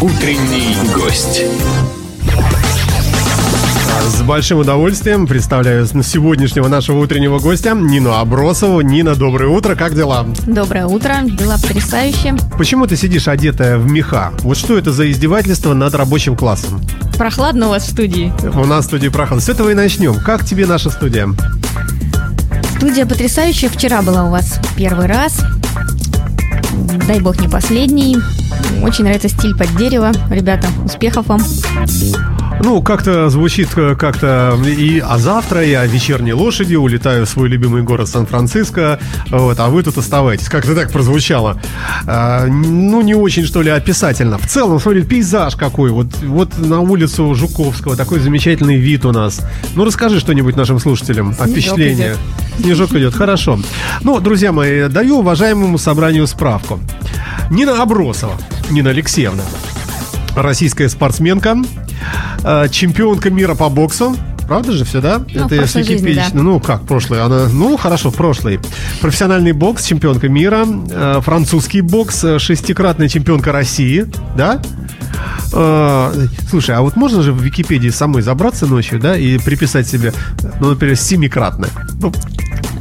Утренний гость. С большим удовольствием представляю сегодняшнего нашего утреннего гостя Нину Абросову. Нина, доброе утро, как дела? Доброе утро, дела потрясающие. Почему ты сидишь одетая в меха? Вот что это за издевательство над рабочим классом? Прохладно у вас в студии. У нас в студии прохладно. С этого и начнем. Как тебе наша студия? Студия потрясающая. Вчера была у вас первый раз. Дай бог не последний. Очень нравится стиль под дерево. Ребята, успехов вам. Ну, как-то звучит э, как-то и а завтра я вечерней лошади улетаю в свой любимый город Сан-Франциско, вот, а вы тут оставайтесь. Как-то так прозвучало. А, ну, не очень, что ли, описательно. В целом, смотри, пейзаж какой. Вот, вот на улицу Жуковского такой замечательный вид у нас. Ну, расскажи что-нибудь нашим слушателям о впечатлениях. Снежок идет, хорошо. Ну, друзья мои, даю уважаемому собранию справку. Нина Абросова, Нина Алексеевна, российская спортсменка, чемпионка мира по боксу. Правда же все, да? Ну, в прошлой жизни, да. Ну, как прошлый? Она, ну, хорошо, прошлый. Профессиональный бокс, чемпионка мира, э, французский бокс, э, шестикратная чемпионка России, да? Э, слушай, а вот можно же в Википедии самой забраться ночью, да, и приписать себе, ну, например, семикратно? Ну,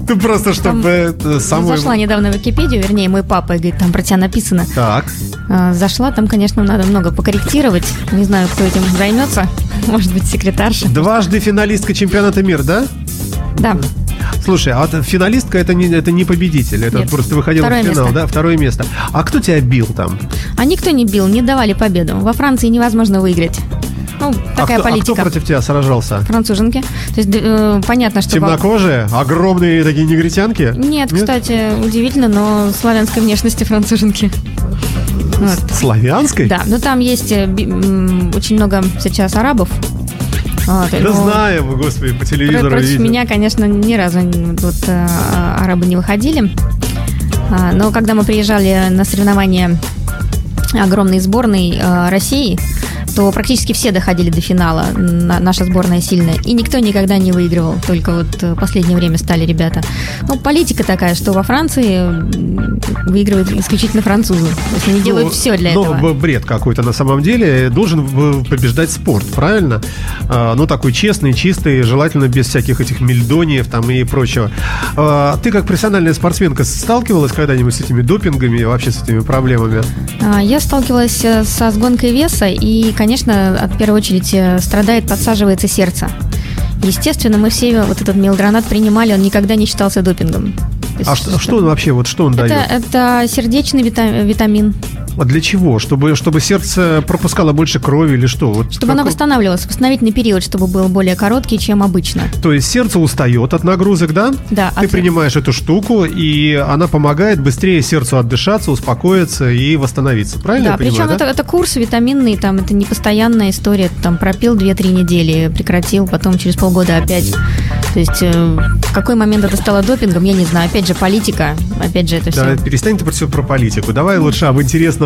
ну, просто чтобы там. Зашла недавно в Википедию, вернее, мой папа говорит, там про тебя написано. Так. А, зашла, там, конечно, надо много покорректировать. Не знаю, кто этим займется. Может быть, секретарша. Дважды финалистка чемпионата мира, да? Да. Слушай, а финалистка это не, это не победитель, это Нет. просто выходила Второе в финал, место. да? Второе место. А кто тебя бил там? А никто не бил, не давали победу. Во Франции невозможно выиграть. Ну, такая а, кто, а политика. кто против тебя сражался? Француженки. То есть э, понятно, что... Темнокожие? Огромные такие негритянки? Нет, кстати, удивительно, но славянской внешности француженки. Вот. Славянской? Да, но там есть э, очень много сейчас арабов. Вот, Да но знаем, господи, по телевизору Против видим. меня, конечно, ни разу вот, э, арабы не выходили. А, Но когда мы приезжали на соревнования огромной сборной э, России, то практически все доходили до финала. На- наша сборная сильная. И никто никогда не выигрывал. Только вот э, в последнее время стали ребята. Ну, политика такая, что во Франции выигрывают исключительно французы. То есть они делают Ну, все для ну, этого. б- бред какой-то на самом деле. Должен побеждать спорт, правильно? А, ну, такой честный, чистый, желательно без всяких этих мельдониев там и прочего. А, ты как профессиональная спортсменка сталкивалась когда-нибудь с этими допингами и вообще с этими проблемами? А, Я сталкивалась э, со сгонкой веса, и, конечно, от в первую очередь э, страдает, подсаживается сердце. Естественно, мы все вот этот мелдронат принимали, он никогда не считался допингом. Есть, А что, что он вообще, вот что он это, дает? это сердечный вита- витамин, А для чего? Чтобы, чтобы сердце пропускало больше крови или что? Вот чтобы оно какой- восстанавливалось, восстановительный период, чтобы был более короткий, чем обычно. То есть сердце устает от нагрузок, да? Да, Ты от- принимаешь эту штуку, и она помогает быстрее сердцу отдышаться, успокоиться и восстановиться. Правильно да, причем да? это, это курс витаминный, там это не постоянная история, там пропил 2-3 недели, прекратил, потом через полгода опять. То есть э, в какой момент это стало допингом, я не знаю. Опять же, политика, опять же, это Да, все. перестань ты все про политику. Давай лучше об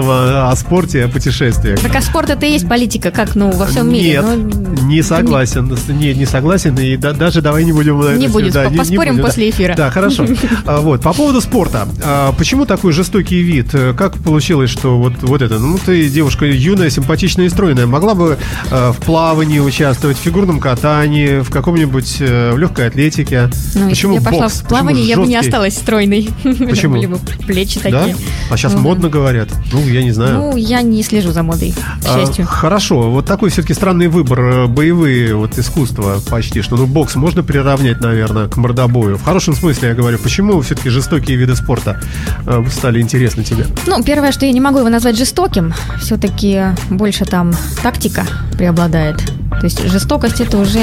интересного о спорте, о путешествиях. Так а спорт это и есть политика, как, ну, во всем мире. Нет, Ну, не согласен. Нет, не согласен. И да- даже давай не будем... на Не это будем, всё- по- поспорим будем, после да. эфира. Да, хорошо. А, Вот, по поводу спорта. А, Почему такой жестокий вид? Э, Как получилось, что вот, вот это? Ну, ты девушка юная, симпатичная и стройная. Могла бы э, в плавании участвовать, в фигурном катании, в каком-нибудь э, в легкой атлетике. ну, Почему я пошла бокс? в плавание, Почему я бы не осталась стройной. Почему? Были бы плечи Да? такие. А сейчас Ну, модно говорят. Ну, я не знаю. Ну, я не слежу за модой, к А, счастью. Хорошо, вот такой все-таки странный выбор. э, Боевые вот искусства почти что. Ну, бокс можно приравнять, наверное, к мордобою. В хорошем смысле я говорю. Почему все-таки жестокие виды спорта э, стали интересны тебе? Ну, первое, что я не могу его назвать жестоким, все-таки больше там тактика преобладает. То есть жестокость это уже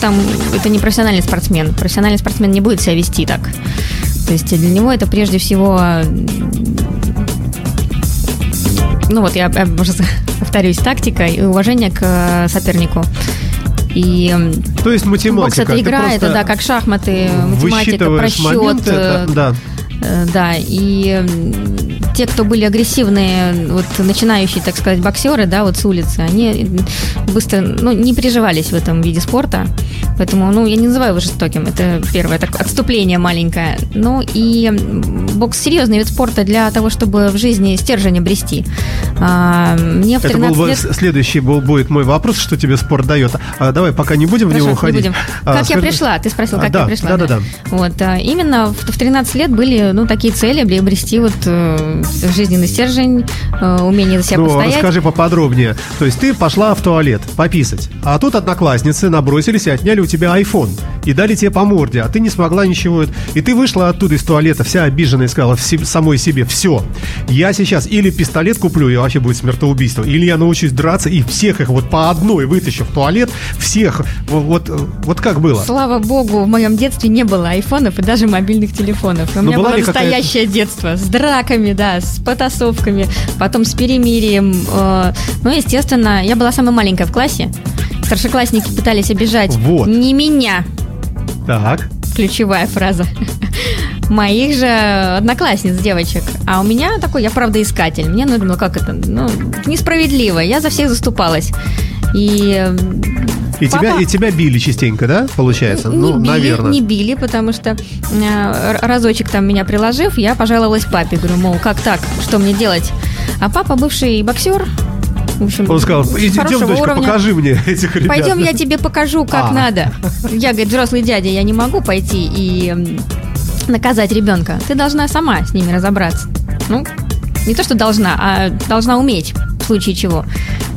там это не профессиональный спортсмен. Профессиональный спортсмен не будет себя вести так. То есть для него это прежде всего ну вот я, я уже повторюсь, тактика и уважение к э, сопернику. И То есть математика. бокс это игра, это да, как шахматы, математика, просчет. моменты, это- э, да. Э, Да, и те, кто были агрессивные, вот начинающие, так сказать, боксеры, да, вот с улицы, они быстро, ну, не приживались в этом виде спорта. Поэтому, ну, я не называю его жестоким. Это первое так, отступление маленькое. Ну и бокс серьезный вид спорта для того, чтобы в жизни стержень обрести. А, мне в Это 13 был бы лет... следующий был, будет мой вопрос, что тебе спорт дает. А, давай пока не будем в Хорошо, него не уходить. будем. А, Как я скажи- пришла? Ты спросил, А, как да, я пришла. да, да, да. Вот, а, именно в, в 13 лет были, ну, такие цели, приобрести вот э, жизненный стержень, э, умение за себя Ну, постоять. расскажи поподробнее. То есть ты пошла в туалет пописать, а тут одноклассницы набросились и отняли у тебя iPhone и дали тебе по морде, а ты не смогла ничего. И ты вышла оттуда из туалета вся обиженная и сказала самой себе, все, я сейчас или пистолет куплю, и вообще будет смертоубийство, или я научусь драться и всех их вот по одной вытащу в туалет, всех, вот, вот, как было? Слава богу, в моем детстве не было айфонов и даже мобильных телефонов. У Ну, меня было настоящее детство с драками, да, с потасовками, потом с перемирием. э, Ну, естественно, я была самая маленькая в классе. Старшеклассники пытались обижать Вот. не меня, Так, ключевая фраза, моих же одноклассниц, девочек. А у меня такой, я правда искатель. Мне нужно, ну как это, ну, несправедливо. Я за всех заступалась. И и Папа- тебя, и тебя били частенько, да, получается? Не ну, били, наверное. не били, потому что э, разочек там меня приложив, я пожаловалась папе. Говорю, мол, как так, что мне делать? А папа бывший боксер, в общем, Он сказал, хорошего дочка, уровня. покажи мне этих ребят. Пойдем, я тебе покажу, как А. надо. Я, говорит, взрослый дядя, я не могу пойти и наказать ребенка. Ты должна сама с ними разобраться. Ну, не то, что должна, а должна уметь, в случае чего.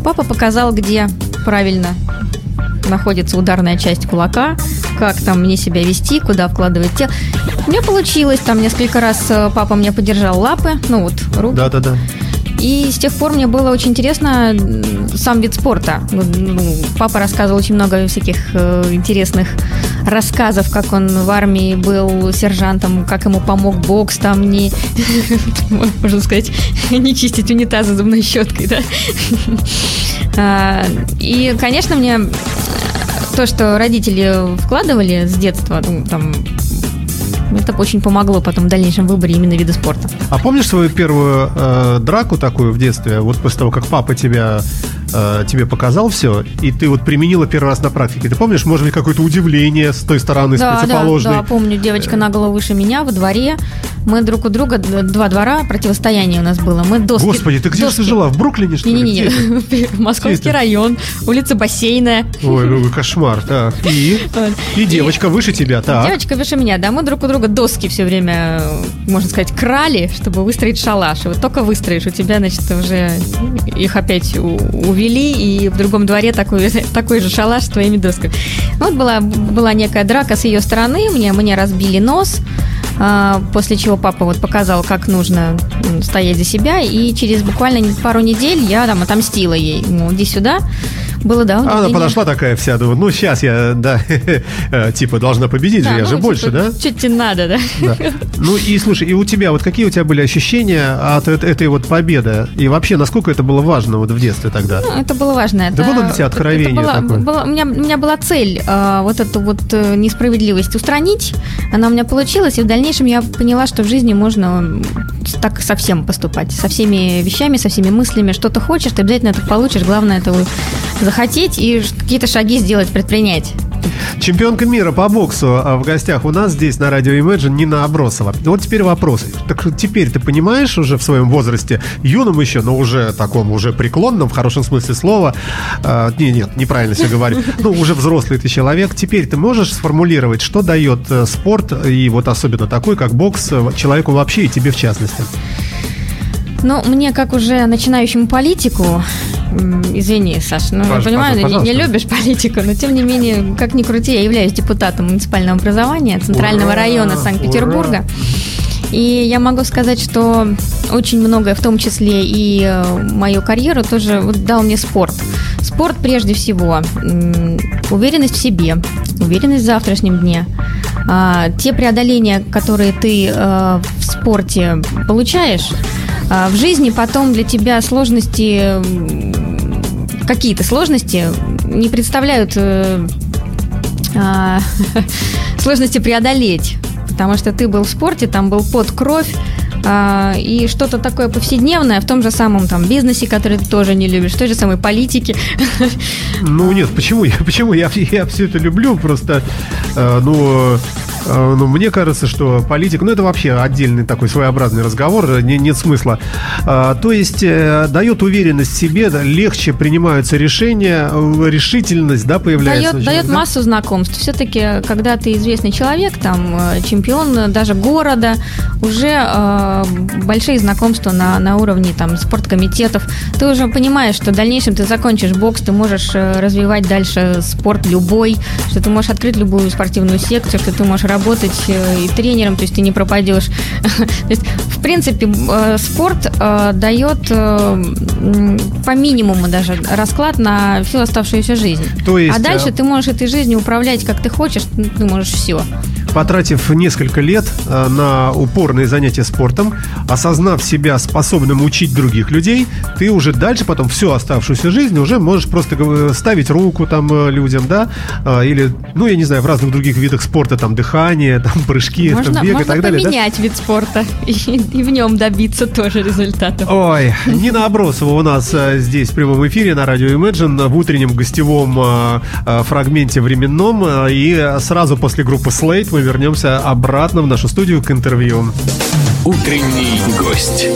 Папа показал, где правильно находится ударная часть кулака, как там мне себя вести, куда вкладывать тело. У меня получилось, там несколько раз э, папа мне подержал лапы, ну вот, руки. Да-да-да. И с тех пор мне было очень интересно сам вид спорта. Ну, Папа рассказывал очень много всяких э, интересных рассказов, как он в армии был сержантом, как ему помог бокс там не, можно сказать, не чистить унитазы зубной щеткой, да. А, И, конечно, мне то, что родители вкладывали с детства, ну, там, это очень помогло потом в дальнейшем выборе именно вида спорта. А помнишь свою первую э, драку такую в детстве? Вот после того, как папа тебя э, тебе показал все, и ты вот применила первый раз на практике. Ты помнишь, может быть, какое-то удивление с той стороны, с Да, да, противоположной? да, помню, девочка на голову выше меня во дворе. Мы друг у друга, два двора, противостояние у нас было. Мы доски... Господи, ты где же доски- ты жила? В Бруклине, что ли? Не-не-не, Московский район, улица Бассейная. Ой, ну кошмар, так. И? И девочка выше тебя, так. Девочка выше меня, да, мы друг у друга доски все время, можно сказать, крали, чтобы выстроить шалаш. И вот только выстроишь, у тебя, значит, уже их опять у- увели, и в другом дворе такой, такой же шалаш с твоими досками. Вот была, была некая драка с ее стороны, мне, мне разбили нос, а, после чего папа вот показал, как нужно стоять за себя, и через буквально пару недель я там отомстила ей. Ну, иди сюда. Было, да, А она подошла такая вся, думаю, ну сейчас я, да, э, типа должна победить же, я ну, же больше, типа, да? Что тебе надо, да? Да. Ну и слушай, и у тебя вот какие у тебя были ощущения от эт- этой вот победы? И вообще, насколько это было важно вот в детстве тогда? Ну, это было важно. Это, Да было для тебя откровение это было- такое? было- у, меня, у меня была цель э, вот эту вот э, несправедливость устранить. Она у меня получилась, и в дальнейшем я поняла, что в жизни можно так совсем поступать. Со всеми вещами, со всеми мыслями. Что ты хочешь, ты обязательно это получишь. Главное это вот захотеть и какие-то шаги сделать, предпринять. Чемпионка мира по боксу а, в гостях у нас здесь на радио Imagine Нина Абросова. Вот теперь вопрос. Так теперь ты понимаешь уже в своем возрасте, юном еще, но уже таком, уже преклонном, в хорошем смысле слова, а, не, нет, неправильно все говорю, ну, уже взрослый ты человек, теперь ты можешь сформулировать, что дает э, спорт, и вот особенно такой, как бокс, э, человеку вообще и тебе в частности? Ну, мне, как уже начинающему политику, извини, Саш, ну, я понимаю, не, пожалуйста. не любишь политику, но тем не менее, как ни крути, я являюсь депутатом муниципального образования Центрального Ура! района Санкт-Петербурга. И я могу сказать, что очень многое, в том числе и э, мою карьеру, тоже дал мне спорт. Спорт прежде всего, уверенность в себе, уверенность в завтрашнем дне. А, те преодоления, которые ты э, в спорте получаешь, в жизни потом для тебя сложности, какие-то сложности не представляют э, а, сложности преодолеть. Потому что ты был в спорте, там был под кровь, а, и что-то такое повседневное в том же самом там бизнесе, который ты тоже не любишь, в той же самой политике. Ну нет, почему? Я, почему? Я, я все это люблю, просто, э, ну, ну, мне кажется, что политика, ну, это вообще отдельный такой своеобразный разговор, э, не, нет смысла. А, то есть э, дает уверенность в себе, легче принимаются решения, решительность, да, появляется. Дает, дает да? массу знакомств. Все-таки, когда ты известный человек, там, чемпион даже города, уже э, большие знакомства на, на уровне там спорткомитетов. Ты уже понимаешь, что в дальнейшем ты закончишь бокс, ты можешь развивать дальше спорт любой, что ты можешь открыть любую спортивную секцию, что ты можешь работать э, и тренером, то есть ты не пропадешь. то есть, в принципе, э, спорт э, дает по минимуму даже расклад на всю оставшуюся жизнь. То есть, а дальше ты можешь этой жизнью управлять как ты хочешь, ты можешь все потратив несколько лет э, на упорные занятия спортом, осознав себя способным учить других людей, ты уже дальше потом всю оставшуюся жизнь уже можешь просто ставить руку там э, людям, да, э, или, ну, я не знаю, в разных других видах спорта, там, дыхание, там, прыжки, можно, там, бег можно и так далее. Можно поменять да? вид спорта и, и в нем добиться тоже результатов. Ой, Нина Абросова у нас здесь в прямом эфире на радио Imagine в утреннем гостевом фрагменте временном и сразу после группы Slate мы вернемся обратно в нашу студию к интервью. Утренний гость.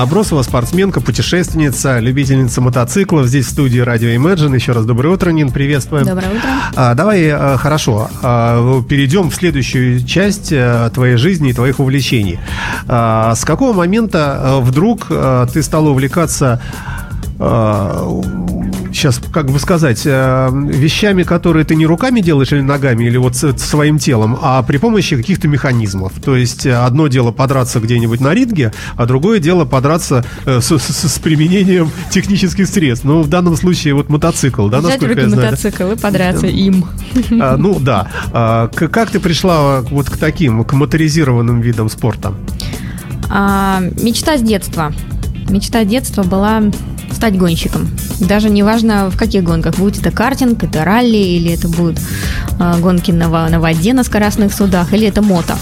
Нина Абросова, спортсменка, путешественница, любительница мотоциклов. Здесь в студии радио Imagine. Еще раз доброе утро, Нин, приветствуем. Доброе утро. А, давай, а, хорошо, а, перейдем в следующую часть а, твоей жизни и твоих увлечений. А, с какого момента а, вдруг а, ты стала увлекаться а, сейчас, как бы сказать, э, вещами, которые ты не руками делаешь или ногами, или вот своим телом, а при помощи каких-то механизмов. То есть э, одно дело подраться где-нибудь на ринге, а другое дело подраться э, с, с, с применением технических средств. Ну, в данном случае вот мотоцикл, да, Взять насколько я знаю. мотоцикл и подраться им. А, ну, да. А, как ты пришла вот к таким, к моторизированным видам спорта? А, мечта с детства. Мечта детства была стать гонщиком. Даже не важно в каких гонках. Будет это картинг, это ралли, или это будут э, гонки на, на воде на скоростных судах, или это мото.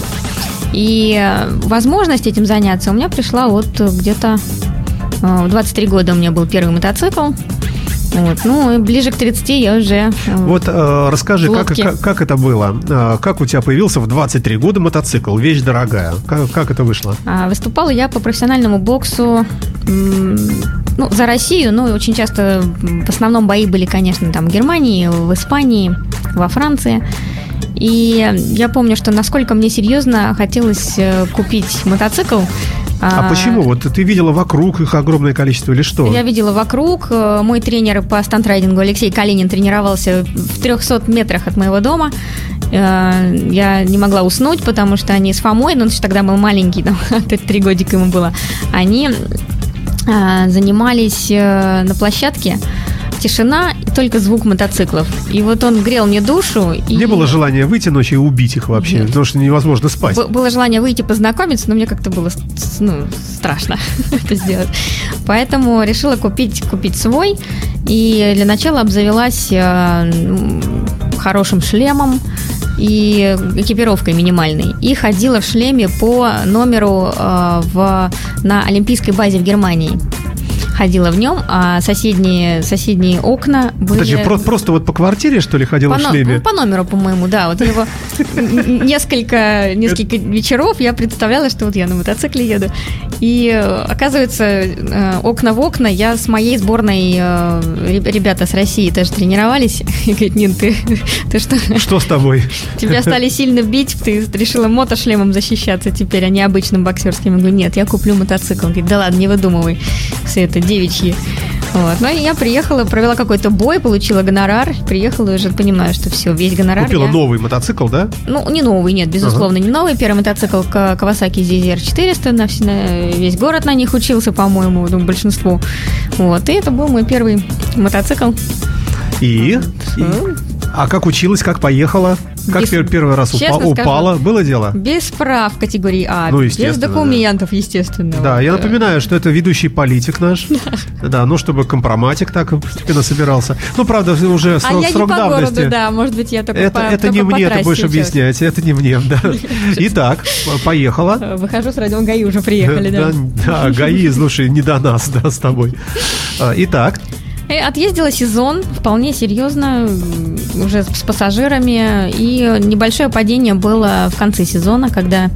И э, возможность этим заняться у меня пришла вот где-то э, в 23 года у меня был первый мотоцикл. Вот. Ну, и ближе к 30 я уже... э, Вот э, расскажи, как, как, как это было? Э, как у тебя появился в 23 года мотоцикл? Вещь дорогая. Как, как это вышло? А, Выступала я по профессиональному боксу ну, за Россию, ну, очень часто в основном бои были, конечно, там в Германии, в Испании, во Франции. И я помню, что насколько мне серьезно хотелось э, купить мотоцикл. А, почему? Вот ты видела вокруг их огромное количество или что? Я видела вокруг. э, Мой тренер по стандрайдингу Алексей Калинин тренировался в 300 метрах от моего дома. Э, Я не могла уснуть, потому что они с Фомой, ну, он еще тогда был маленький, там, три годика ему было, они занимались э, на площадке. Тишина и только звук мотоциклов. И вот он грел мне душу. И... Не было желания выйти ночью и убить их вообще, Нет. потому что невозможно спать. Б- Было желание выйти познакомиться, но мне как-то было ну, страшно это сделать. Поэтому решила купить, купить свой. И для начала обзавелась э, хорошим шлемом и экипировкой минимальной. И ходила в шлеме по номеру э, в, на Олимпийской базе в Германии. Ходила в нем, а соседние, соседние окна были... Подожди, про- просто вот по квартире, что ли, ходила По, в шлеме? ну, по номеру, по-моему, да. Вот н- несколько, несколько вечеров я представляла, что вот я на мотоцикле еду. И э, оказывается, э, окна в окна, я с моей сборной, э, реб- ребята с России тоже тренировались. И говорит, Нин, ты, ты что, Что с тобой? тебя стали сильно бить, ты решила мотошлемом защищаться теперь, а не обычным боксерским. Я говорю, нет, я куплю мотоцикл. Он говорит, да ладно, не выдумывай все это девичьи. Вот. Ну, и я приехала, провела какой-то бой, получила гонорар, приехала и уже понимаю, что все, весь гонорар Купила я- новый мотоцикл, да? Ну, не новый, нет, безусловно, не новый. Первый мотоцикл Kawasaki ZZR 400, на, вс- на весь город на них учился, по-моему, ну, большинству. Вот, и это был мой первый мотоцикл. И? И? А как училась, как поехала? Как Без- пер- первый раз упа- скажу, упала? Было дело? Без прав категории А, Ну, без документов, естественно. Да, я Вот, э, напоминаю, что это ведущий политик наш. Да, ну, чтобы компроматик так постепенно собирался. Ну, правда, уже А срок, я не срок по давности. городу, да, может быть, я только Это, по это только не по мне, ты трассе будешь сейчас. объяснять. Это не мне, да. Итак, по- поехала. Э, Выхожу с радио ГАИ, уже приехали, да. Да, ГАИ, слушай, не до нас, да, с тобой. А, Итак, Отъездила сезон вполне серьезно, уже с пассажирами. И небольшое падение было в конце сезона, когда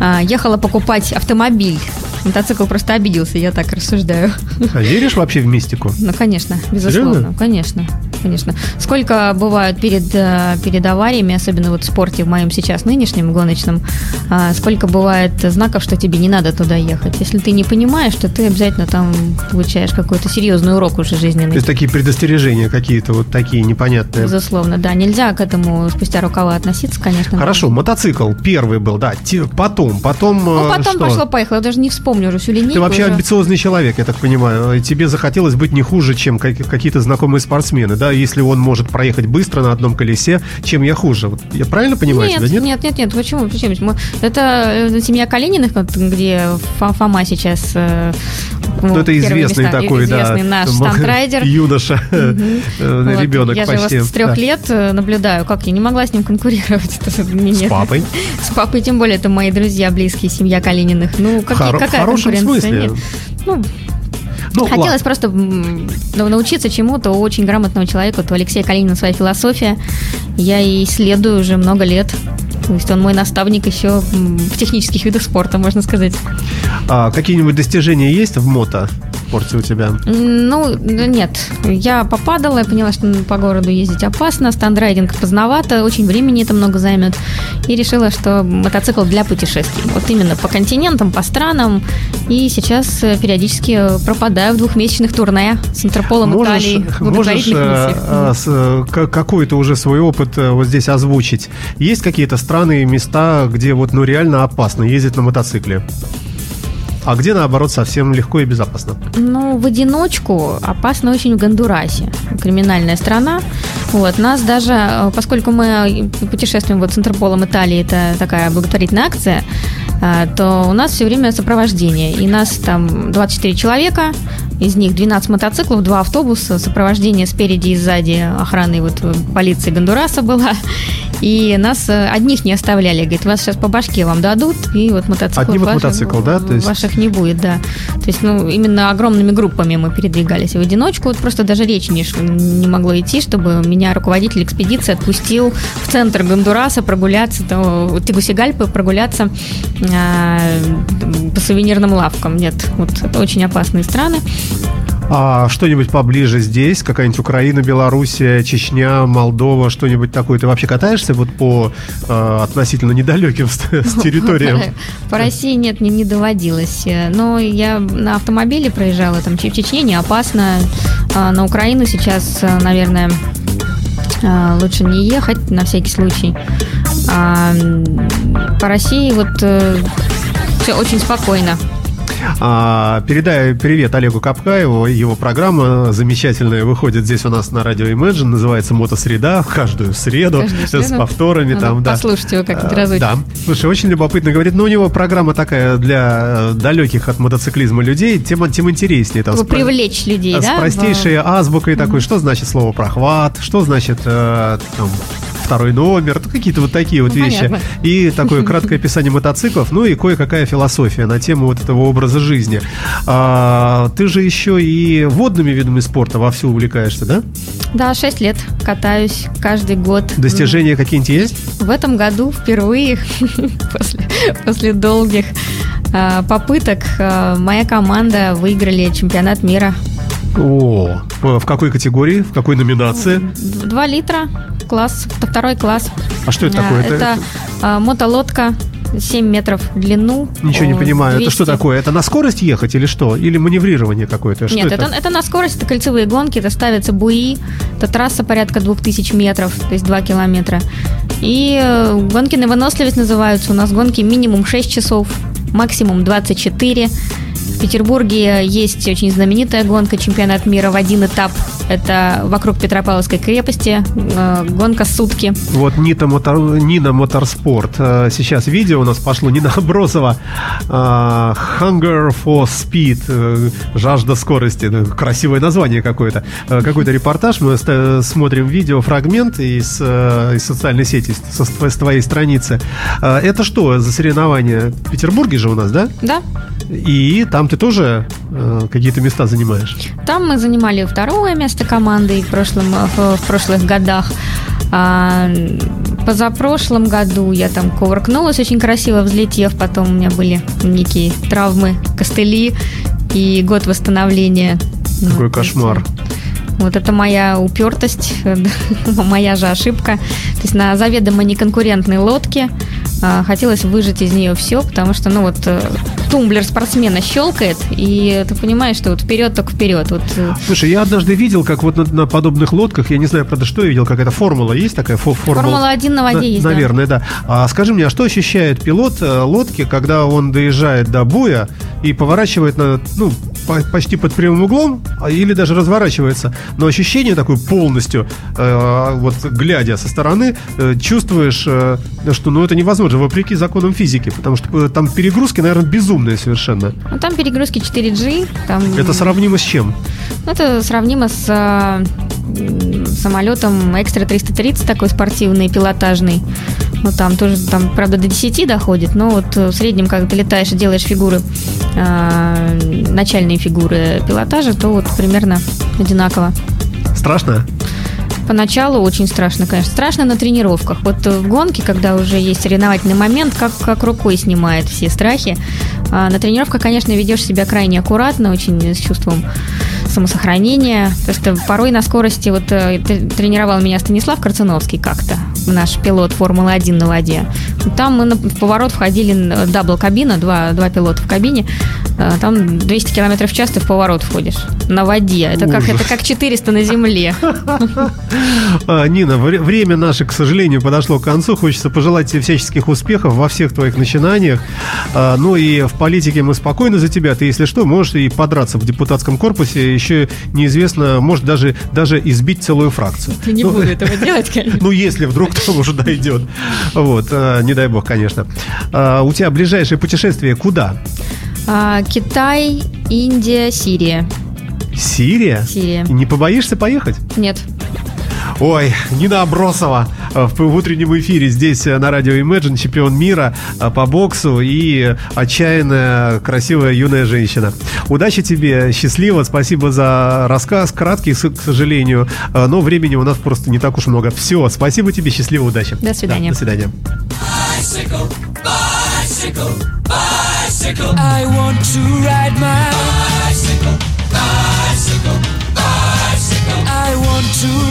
а, ехала покупать автомобиль. Мотоцикл просто обиделся, я так рассуждаю. а веришь вообще в мистику? Ну, конечно, безусловно, Серьезно? конечно, конечно. Сколько бывает перед, э, перед авариями, особенно вот в спорте, в моем сейчас нынешнем гоночном, а, сколько бывает знаков, что тебе не надо туда ехать. Если ты не понимаешь, то ты обязательно там получаешь какой-то серьезный урок уже То жизненный. есть такие предостережения какие-то вот такие непонятные. Безусловно, да. Нельзя к этому спустя рукава относиться, конечно. Хорошо, мотоцикл первый был, да. Потом, потом Ну, э, потом что? пошло-поехало. Я даже не вспомню уже всю линейку. Ты вообще уже. амбициозный человек, я так понимаю. Тебе захотелось быть не хуже, чем как- какие-то знакомые спортсмены, да? Если он может проехать быстро на одном колесе, чем я хуже. Вот я правильно понимаю нет, тебя, нет? нет, нет, нет, почему? Почему? Это э, семья Калининых, где Фо- Фома сейчас. э, Ну, это первые известный места- такой, да. известный наш м- стандрайдер. Юноша, э, ребенок Я почти. с трех Да. лет наблюдаю. Как я не могла с ним конкурировать? Это С папой. С папой, тем более, это мои друзья, близкие, семья Калининых. Ну, какие, Хоро- какая в хорошем смысле. Нет. Ну, Ну, Хотелось ладно. просто ну, научиться чему-то у очень грамотного человека. У Алексея Калинина своя философия. Я ей следую уже много лет. То есть он мой наставник еще в технических видах спорта, можно сказать. А какие-нибудь достижения есть в мото спорте у тебя? Ну, нет. Я попадала, я поняла, что по городу ездить опасно, стандрайдинг поздновато, очень времени это много займет. И решила, что мотоцикл для путешествий. Вот именно по континентам, по странам. И сейчас э, периодически пропадаю в двухмесячных турне с Интерполом Италии. можешь э, э, э, какой-то уже свой опыт э, вот здесь озвучить? Есть какие-то страны и места, где вот ну реально опасно ездить на мотоцикле? А где, наоборот, совсем легко и безопасно? Ну, в одиночку опасно очень в Гондурасе. Криминальная страна. Вот, нас даже, э, поскольку мы путешествуем вот с Интерполом Италии, это такая благотворительная акция, э, то у нас все время сопровождение. И нас там 24 человека, из них 12 мотоциклов, 2 автобуса, сопровождение спереди и сзади охраны вот э, полиции Гондураса была. И нас э, одних не оставляли. Говорит, вас сейчас по башке вам дадут, и вот мотоцикл Одни вот ваших, мотоцикл, да, то есть- ваших не будет, да. То есть, ну, именно огромными группами мы передвигались. И в одиночку вот просто даже речи не, не могло идти, чтобы меня руководитель экспедиции отпустил в центр Гондураса прогуляться, то, Тегусигальпы прогуляться а, по сувенирным лавкам. Нет, вот это очень опасные страны. А что-нибудь поближе здесь? Какая-нибудь Украина, Белоруссия, Чечня, Молдова, что-нибудь такое? Ты вообще катаешься вот по э, относительно недалеким с, с территориям? По России нет, не, не доводилось. Э, Но я на автомобиле проезжала, там в Чечне не опасно. А На Украину сейчас, э, наверное, э, лучше не ехать на всякий случай. А по России вот все очень спокойно. А, передай привет Олегу Капкаеву. Его программа замечательная выходит здесь у нас на радио Imagine. Называется «Мотосреда» каждую среду, Каждую с среду. повторами. Надо там, да. послушать его как-нибудь А, разочек. Да. Слушай, очень любопытно говорит. Но у него программа такая для э, далеких от мотоциклизма людей. Тем, тем интереснее. Там, Чтобы с про- привлечь людей, с да? простейшей азбукой такой, что значит слово прохват, что значит э, там, второй номер, ну, какие-то вот такие вот Ну, вещи. понятно. И такое краткое описание мотоциклов, ну и кое-какая философия на тему вот этого образа жизни. А, ты же еще и водными видами спорта вовсю увлекаешься, да? Да, 6 лет катаюсь каждый год. Достижения какие-нибудь есть? В этом году впервые после, после долгих а, попыток а, моя команда выиграли чемпионат мира. О, в какой категории, в какой номинации? Два литра, класс, второй класс. А что это такое? Это а, мотолодка 7 метров в длину. Ничего не понимаю. Это что 200. такое? Это на скорость ехать или что? Или маневрирование какое-то? Что Нет, это? Это, на скорость, это кольцевые гонки, это ставятся буи, это трасса порядка 2000 метров, то есть 2 километра. И э, гонки на выносливость называются. У нас гонки минимум 6 часов, максимум 24. В Петербурге есть очень знаменитая гонка, чемпионат мира в один этап. Это вокруг Петропавловской крепости, э, гонка сутки. Вот Нита Мотор... Нина Моторспорт. Э, Сейчас видео у нас пошло. Нина Абросова. э, Hunger for Speed. э, Жажда скорости. Ну, Красивое название какое-то. Э, Какой-то репортаж. Мы смотрим видео, фрагмент из, э, из социальной сети, со- с твоей страницы. Э, Это что за соревнования? В Петербурге же у нас, да? Да, И там ты тоже э, какие-то места занимаешь. Там мы занимали второе место команды в, прошлом, в, в прошлых годах. А, позапрошлом году я там кувыркнулась очень красиво, взлетев. Потом у меня были некие травмы, костыли и год восстановления. Какой Ну, то есть, кошмар. Вот это моя упертость, моя же ошибка. То есть на заведомо неконкурентной лодке хотелось выжать из нее все, потому что, ну вот, э, тумблер спортсмена щелкает, и ты понимаешь, что вот вперед только вперед. Вот э, Слушай, я однажды видел, как вот на, на подобных лодках, я не знаю, правда, что я видел, какая-то формула есть такая? Фо- формула, Формула-1 на воде На- есть, да. Наверное, да. А скажи мне, а что ощущает пилот э, лодки, когда он доезжает до буя и поворачивает на, ну, по- почти под прямым углом, а- или даже разворачивается, но ощущение такое полностью, э, вот глядя со стороны, э, чувствуешь, э, что ну это невозможно, вопреки законам физики, потому что э, там перегрузки, наверное, безумные совершенно. ну, там перегрузки 4G, там Это сравнимо с чем? ну, это сравнимо с м, самолетом Экстра 330, такой спортивный, пилотажный. Ну, там тоже, там, правда, до 10 доходит, но вот э, в среднем, когда ты летаешь и делаешь фигуры, а, начальные фигуры пилотажа, то вот примерно одинаково. Страшно? Поначалу очень страшно, конечно. Страшно на тренировках. Вот в гонке, когда уже есть соревновательный момент, как, как рукой снимает все страхи. А на тренировках, конечно, ведешь себя крайне аккуратно, очень с чувством самосохранения. То есть э, порой на скорости, вот э, тренировал меня Станислав Карциновский как-то, наш пилот Формулы-1 на воде. Там мы на, в поворот входили, н- double кабина, два, два пилота в кабине. Э, Там 200 км в час ты в поворот входишь на воде. Это как, это как 400 на земле. А, Нина, вре- время наше, к сожалению, подошло к концу. Хочется пожелать тебе всяческих успехов во всех твоих начинаниях. А, Ну и в политике мы спокойны за тебя. Ты, если что, можешь и подраться в депутатском корпусе. Еще неизвестно, может даже, даже избить целую фракцию. Не Ну, буду этого делать, конечно. Ну, если вдруг там уже дойдет. Вот, а, не дай бог, конечно. А, У тебя ближайшее путешествие куда? А, Китай, Индия, Сирия. Сирия? Сирия. Не побоишься поехать? Нет. Ой, Нина Абросова, в утреннем эфире здесь на радио Imagine, чемпион мира по боксу и отчаянная, красивая юная женщина. Удачи тебе, счастливо, спасибо за рассказ, краткий, к сожалению, но времени у нас просто не так уж много. Все, спасибо тебе, счастливо, удачи. До свидания. Да, до свидания. Bicycle, bicycle, bicycle. I want to ride my bicycle, bicycle, bicycle. I want to.